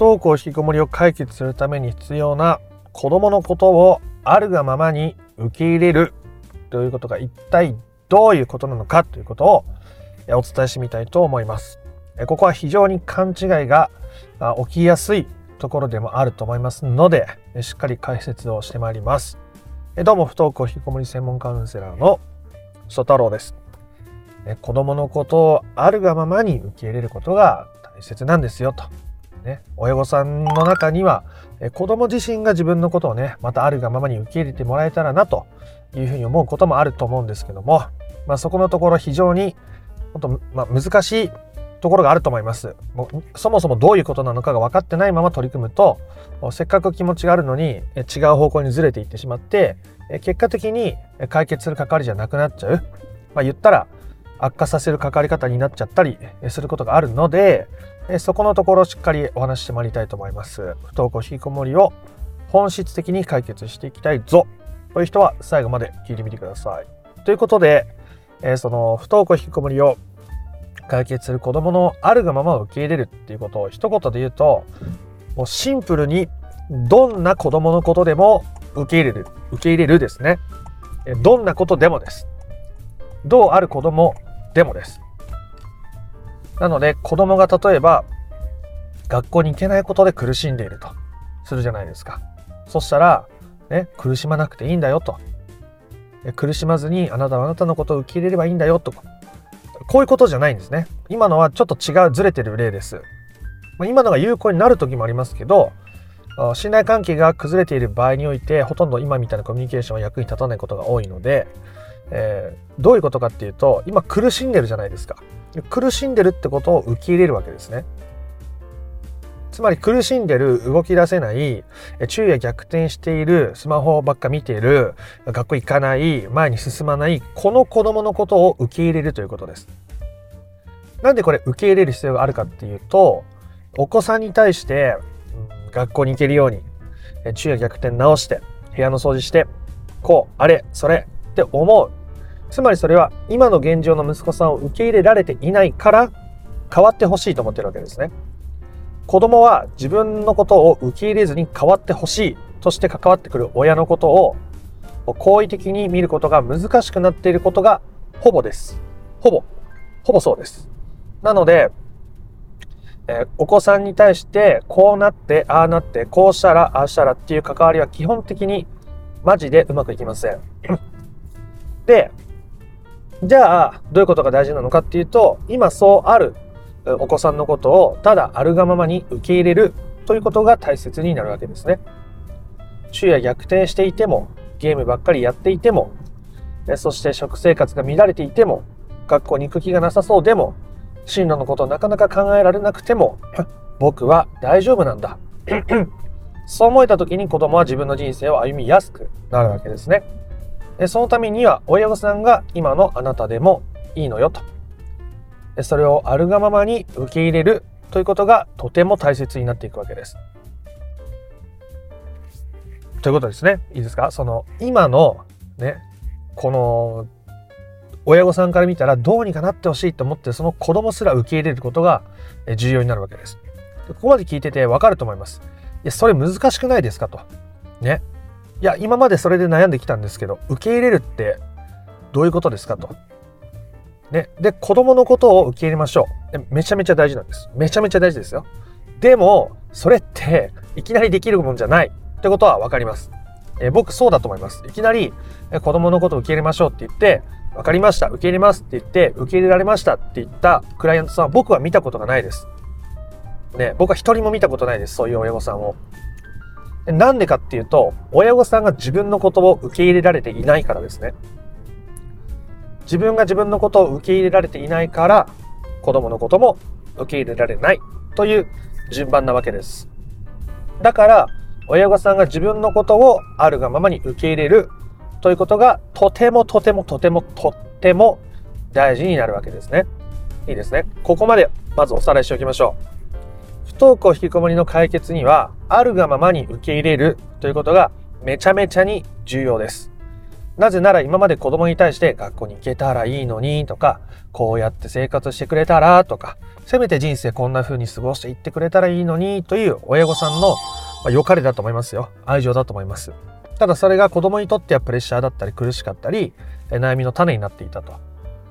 登校引きこもりを解決するために必要な子供のことをあるがままに受け入れるということが一体どういうことなのかということをお伝えしてみたいと思います。ここは非常に勘違いが起きやすいところでもあると思いますので、しっかり解説をしてまいります。どうも不登校引きこもり専門カウンセラーの曽太郎です。子供のことをあるがままに受け入れることが大切なんですよと。ね、親御さんの中には子供自身が自分のことをねまたあるがままに受け入れてもらえたらなというふうに思うこともあると思うんですけども、まあ、そこのところ非常に本当、まあ、難しいところがあると思います。もそもそもどういうことなのかが分かってないまま取り組むとせっかく気持ちがあるのに違う方向にずれていってしまって結果的に解決する関わりじゃなくなっちゃう。まあ、言ったら悪化させる関わり方になっちゃったりすることがあるのでえそこのところしっかりお話してまいりたいと思います。不登校引きこもりを本質的に解決していきたいぞ。という人は最後まで聞いてみてください。ということで、えその不登校引きこもりを解決する子供のあるがままを受け入れるっていうことを一言で言うともうシンプルにどんな子供のことでも受け入れる。受け入れるですね。どんなことでもです。どうある子供でもです。なので子供が例えば学校に行けないことで苦しんでいるとするじゃないですかそしたら、ね、苦しまなくていいんだよと苦しまずにあなたはあなたのことを受け入れればいいんだよとこういうことじゃないんですね。今のはちょっと違うずれてる例です。ま今のが有効になる時もありますけど、信頼関係が崩れている場合において、ほとんど今みたいなコミュニケーションは役に立たないことが多いので、えー、どういうことかっていうと、今苦しんでるじゃないですか。苦しんでるってことを受け入れるわけですね。つまり苦しんでる、動き出せない、昼夜逆転している、スマホばっか見ている、学校行かない、前に進まない、この子供のことを受け入れるということです。なんでこれ受け入れる必要があるかっていうと、お子さんに対して、学校に行けるように、昼夜逆転直して、部屋の掃除して、こう、あれ、それって思う。つまりそれは今の現状の息子さんを受け入れられていないから変わってほしいと思ってるわけですね。子供は自分のことを受け入れずに変わってほしいとして関わってくる親のことを好意的に見ることが難しくなっていることがほぼです。ほぼ。ほぼそうです。なので、えー、お子さんに対してこうなって、ああなって、こうしたら、ああしたらっていう関わりは基本的にマジでうまくいきません。で、じゃあ、どういうことが大事なのかっていうと、今そうあるお子さんのことをただあるがままに受け入れるということが大切になるわけですね。昼夜逆転していても、ゲームばっかりやっていても、そして食生活が乱れていても、学校に行く気がなさそうでも、進路のことをなかなか考えられなくても、僕は大丈夫なんだ。そう思えた時に子供は自分の人生を歩みやすくなるわけですね。そのためには親御さんが今のあなたでもいいのよと。それをあるがままに受け入れるということがとても大切になっていくわけです。ということですね。いいですか？その今のね、この親御さんから見たらどうにかなってほしいと思ってその子供すら受け入れることが重要になるわけです。ここまで聞いててわかると思います。いや、それ難しくないですかと。ね。いや、今までそれで悩んできたんですけど、受け入れるってどういうことですかと。ね。で、子供のことを受け入れましょう。めちゃめちゃ大事なんです。めちゃめちゃ大事ですよ。でも、それっていきなりできるもんじゃないってことは分かります。え僕そうだと思います。いきなり子供のことを受け入れましょうって言って、分かりました、受け入れますって言って、受け入れられましたって言ったクライアントさんは僕は見たことがないです。ね、僕は一人も見たことないです。そういう親御さんを。なんでかっていうと、親御さんが自分のことを受け入れられていないからですね。自分が自分のことを受け入れられていないから子供のことも受け入れられないという順番なわけです。だから親御さんが自分のことをあるがままに受け入れるということがとてもとてもとてもとっても大事になるわけですね。いいですね。ここまでまずおさらいしておきましょう。登校引きこもりの解決にはあるがままに受け入れるということがめちゃめちゃに重要です。なぜなら今まで子供に対して学校に行けたらいいのにとか、こうやって生活してくれたらとか、せめて人生こんな風に過ごしていってくれたらいいのにという親御さんの、まあ、良かれだと思いますよ。愛情だと思います。ただそれが子供にとってはプレッシャーだったり苦しかったり、悩みの種になっていたと。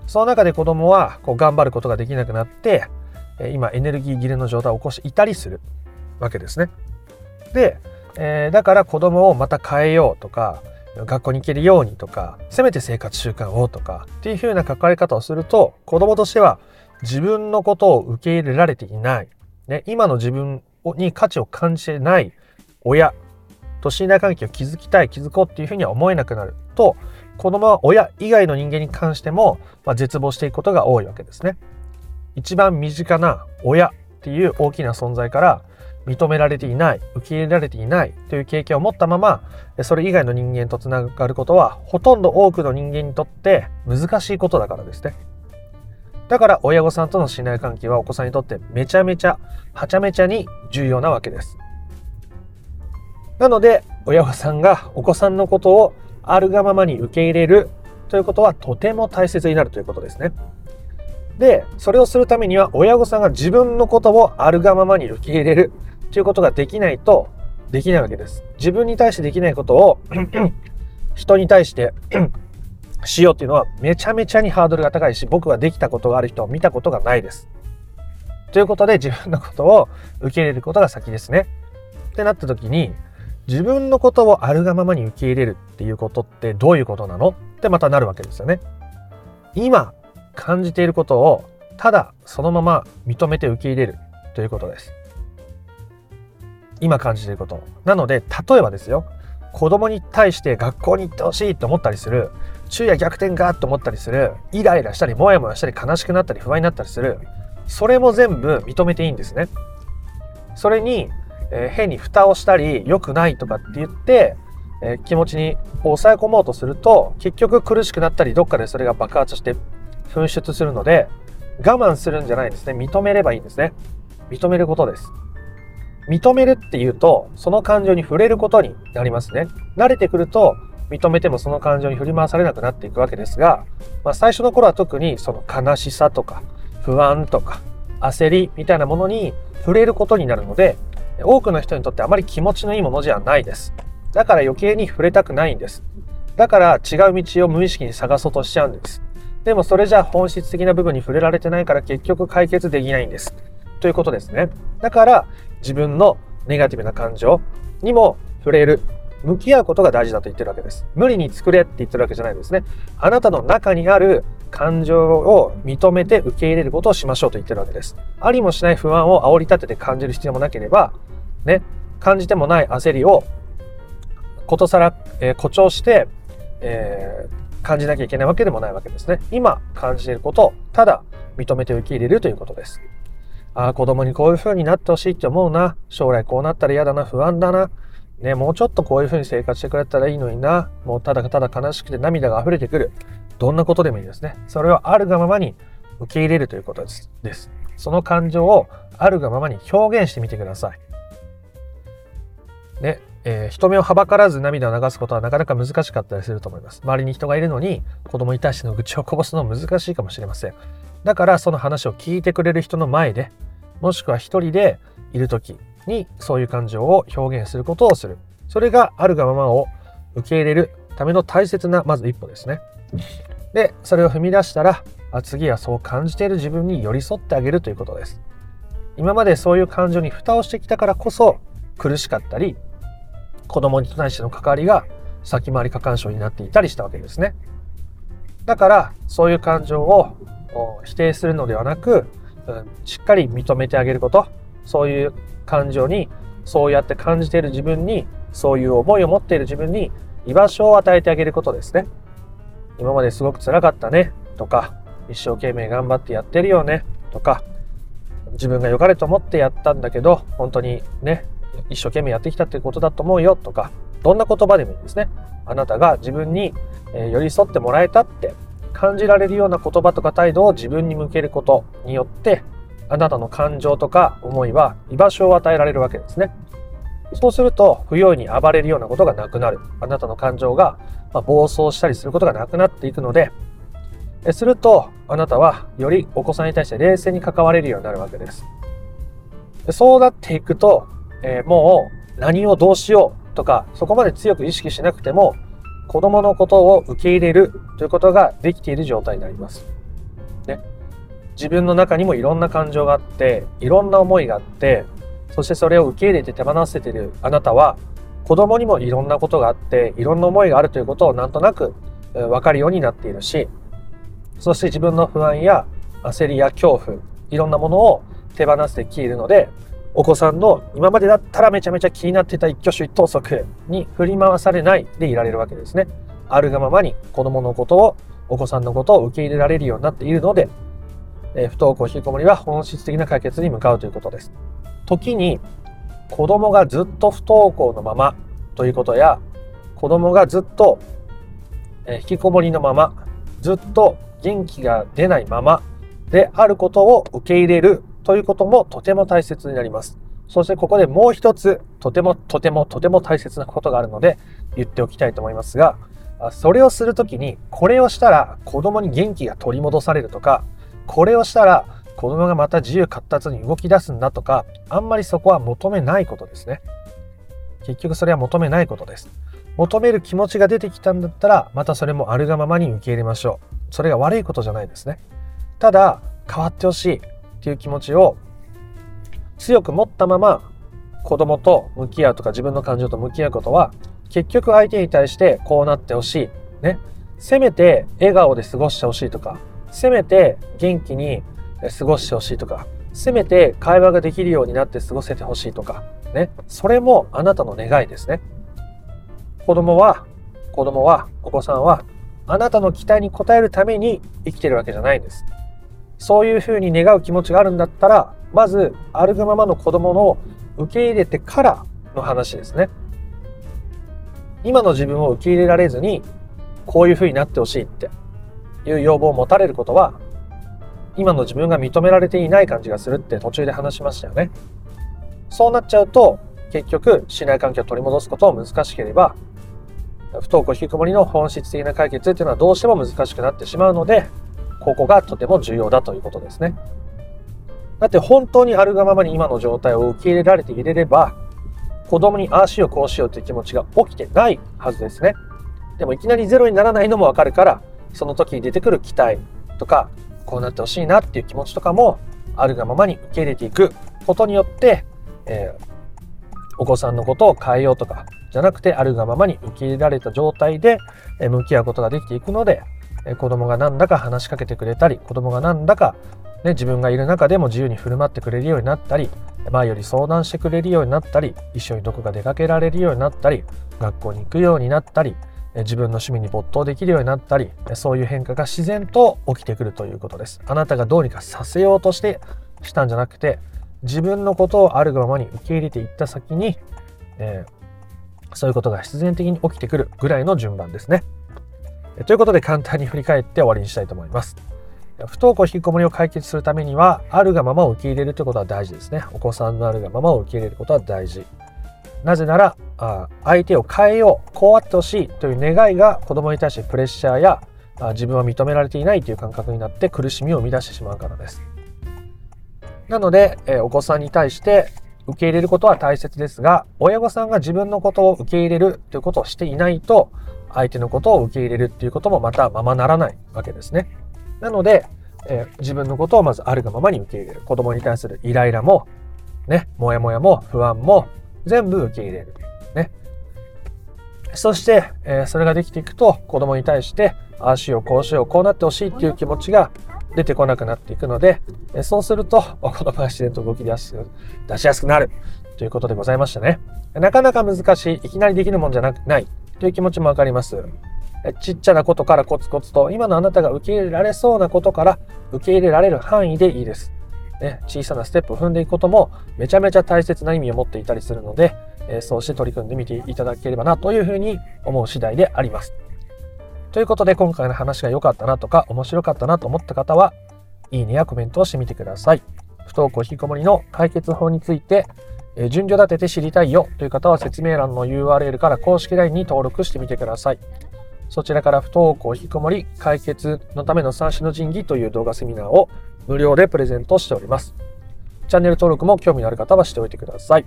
その中で子供はこう頑張ることができなくなって、今エネルギー切れの状態を起こしていたりするわけですね。で、えー、だから子供をまた変えようとか、学校に行けるようにとかせめて生活習慣をとかっていう風な書かれ方をすると子供としては自分のことを受け入れられていない、ね、今の自分に価値を感じてない親と信頼関係を築きたい築こうっていうふうには思えなくなると子供は親以外の人間に関しても、まあ、絶望していくことが多いわけですね。一番身近な親っていう大きな存在から認められていない受け入れられていないという経験を持ったままそれ以外の人間とつながることはほとんど多くの人間にとって難しいことだからですね。だから親御さんとの信頼関係はお子さんにとってめちゃめちゃはちゃめちゃに重要なわけです。なので親御さんがお子さんのことをあるがままに受け入れるということはとても大切になるということですね。でそれをするためには親御さんが自分のことをあるがままに受け入れるということができないとできないわけです。自分に対してできないことを 人に対して しようっていうのはめちゃめちゃにハードルが高いし僕はできたことがある人を見たことがないです。ということで自分のことを受け入れることが先ですね。ってなった時に自分のことをあるがままに受け入れるっていうことってどういうことなの？ってまたなるわけですよね。今感じていることをただそのまま認めて受け入れるということです。今感じていること。なので例えばですよ。子供に対して学校に行ってほしいと思ったりする。昼夜逆転がと思ったりする。イライラしたりモヤモヤしたり悲しくなったり不安になったりする。それも全部認めていいんですね。それに、えー、変に蓋をしたり良くないとかって言って、えー、気持ちに抑え込もうとすると結局苦しくなったりどっかでそれが爆発して噴出するので我慢するんじゃないんですね認めればいいんですね認めることです認めるっていうと、その感情に触れることになりますね。慣れてくると、認めてもその感情に振り回されなくなっていくわけですが、まあ、最初の頃は特にその悲しさとか不安とか焦りみたいなものに触れることになるので、多くの人にとってあまり気持ちのいいものじゃないです。だから余計に触れたくないんです。だから違う道を無意識に探そうとしちゃうんです。でもそれじゃ本質的な部分に触れられてないから結局解決できないんです。ということですね。だから自分のネガティブな感情にも触れる。向き合うことが大事だと言ってるわけです。無理に作れって言ってるわけじゃないですね。あなたの中にある感情を認めて受け入れることをしましょうと言ってるわけです。ありもしない不安を煽り立てて感じる必要もなければ、ね、感じてもない焦りをことさら、えー、誇張して、えー、感じなきゃいけないわけでもないわけですね。今感じていることをただ認めて受け入れるということです。ああ、子供にこういう風になってほしいって思うな。将来こうなったら嫌だな。不安だな。ね、もうちょっとこういう風に生活してくれたらいいのにな。もうただただ悲しくて涙が溢れてくる。どんなことでもいいですね。それをあるがままに受け入れるということです。ですその感情をあるがままに表現してみてください。ね、えー、人目をはばからず涙を流すことはなかなか難しかったりすると思います。周りに人がいるのに子供に対しての愚痴をこぼすのは難しいかもしれません。だからその話を聞いてくれる人の前でもしくは一人でいる時にそういう感情を表現することをするそれがあるがままを受け入れるための大切なまず一歩ですねでそれを踏み出したらあ次はそう感じている自分に寄り添ってあげるということです今までそういう感情に蓋をしてきたからこそ苦しかったり子供に対しての関わりが先回り過干渉になっていたりしたわけですね。だからそういう感情を否定するのではなく、うん、しっかり認めてあげること。そういう感情にそうやって感じている自分にそういう思いを持っている自分に居場所を与えてあげることですね。今まですごく辛かったねとか一生懸命頑張ってやってるよねとか自分が良かれと思ってやったんだけど本当にね一生懸命やってきたっていうことだと思うよとかどんな言葉でもいいですねあなたが自分に寄り添ってもらえたって感じられるような言葉とか態度を自分に向けることによってあなたの感情とか思いは居場所を与えられるわけですねそうすると不用意に暴れるようなことがなくなる。あなたの感情が暴走したりすることがなくなっていくので、するとあなたはよりお子さんに対して冷静に関われるようになるわけです。そうなっていくと、えー、もう何をどうしようとかそこまで強く意識しなくても子供のことを受け入れるということができている状態になります。ね、自分の中にもいろんな感情があっていろんな思いがあってそしてそれを受け入れて手放せているあなたは子供にもいろんなことがあっていろんな思いがあるということをなんとなく分かるようになっているしそして自分の不安や焦りや恐怖いろんなものを手放してきているのでお子さんの今までだったらめちゃめちゃ気になってた一挙手一投足に振り回されないでいられるわけですね。あるがままに子供のことをお子さんのことを受け入れられるようになっているので、えー、不登校引きこもりは本質的な解決に向かうということです。時に子供がずっと不登校のままということや子供がずっと、えー、引きこもりのままずっと元気が出ないままであることを受け入れるということもとても大切になります。そしてここでもう一つとてもとてもとても大切なことがあるので言っておきたいと思いますが、それをするときにこれをしたら子供に元気が取り戻されるとか、これをしたら子供がまた自由活発に動き出すんだとか、あんまりそこは求めないことですね。結局それは求めないことです。求める気持ちが出てきたんだったら、またそれもあるがままに受け入れましょう。それが悪いことじゃないですね。ただ、変わってほしい。っていう気持ちを強く持ったまま子供と向き合うとか自分の感情と向き合うことは結局相手に対してこうなってほしい。ね。せめて笑顔で過ごしてほしいとか、せめて元気に過ごしてほしいとか、せめて会話ができるようになって過ごせてほしいとか、ね。それもあなたの願いですね。子供は、子供は、お子さんは、あなたの期待に応えるために生きてるわけじゃないんです。そういうふうに願う気持ちがあるんだったら、まず、あるがままの子供の受け入れてからの話ですね。今の自分を受け入れられずに、こういうふうになってほしいっていう要望を持たれることは、今の自分が認められていない感じがするって途中で話しましたよね。そうなっちゃうと、結局、信頼関係を取り戻すことも難しければ、不登校引きこもりの本質的な解決っていうのはどうしても難しくなってしまうので、ここがとても重要だということですね。だって本当にあるがままに今の状態を受け入れられていれれば、子供にああしようこうしようという気持ちが起きてないはずですね。でもいきなりゼロにならないのもわかるから、その時に出てくる期待とか、こうなってほしいなっていう気持ちとかも、あるがままに受け入れていくことによって、えー、お子さんのことを変えようとか、じゃなくてあるがままに受け入れられた状態で向き合うことができていくので、子供がなんだか話しかけてくれたり子供がなんだか、ね、自分がいる中でも自由に振る舞ってくれるようになったり前より相談してくれるようになったり一緒にどこか出かけられるようになったり学校に行くようになったり自分の趣味に没頭できるようになったりそういう変化が自然と起きてくるということですあなたがどうにかさせようとしてしたんじゃなくて自分のことをあるがままに受け入れていった先に、えー、そういうことが必然的に起きてくるぐらいの順番ですね。ということで簡単に振り返って終わりにしたいと思います。不登校引きこもりを解決するためには、あるがままを受け入れるということは大事ですね。お子さんのあるがままを受け入れることは大事。なぜなら、あ相手を変えよう、こうあってほしいという願いが子供に対してプレッシャーやあ自分は認められていないという感覚になって苦しみを生み出してしまうからです。なので、えお子さんに対して受け入れることは大切ですが、親御さんが自分のことを受け入れるということをしていないと、相手のことを受け入れるっていうこともまたままならないわけですね。なので、えー、自分のことをまずあるがままに受け入れる。子供に対するイライラも、ね、もやもやも不安も全部受け入れる。ね。そして、えー、それができていくと子供に対してああしようこうしようこうなってほしいっていう気持ちが出てこなくなっていくので、えー、そうすると 子供が自然と動き出し出しやすくなるということでございましたね。なかなか難しい、いきなりできるもんじゃなくないという気持ちもわかります。ちっちゃなことからコツコツと、今のあなたが受け入れられそうなことから受け入れられる範囲でいいです。ね、小さなステップを踏んでいくこともめちゃめちゃ大切な意味を持っていたりするので、えそうして取り組んでみていただければなというふうに思う次第であります。ということで今回の話が良かったなとか面白かったなと思った方は、いいねやコメントをしてみてください。不登校引きこもりの解決法についてえ順序立てて知りたいよという方は説明欄の URL から公式 LINE に登録してみてください。そちらから不登校引きこもり解決のための三種の神器という動画セミナーを無料でプレゼントしております。チャンネル登録も興味のある方はしておいてください。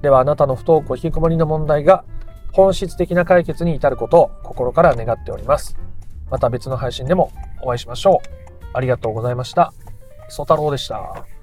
ではあなたの不登校引きこもりの問題が本質的な解決に至ることを心から願っております。また別の配信でもお会いしましょう。ありがとうございました。ソ太郎でした。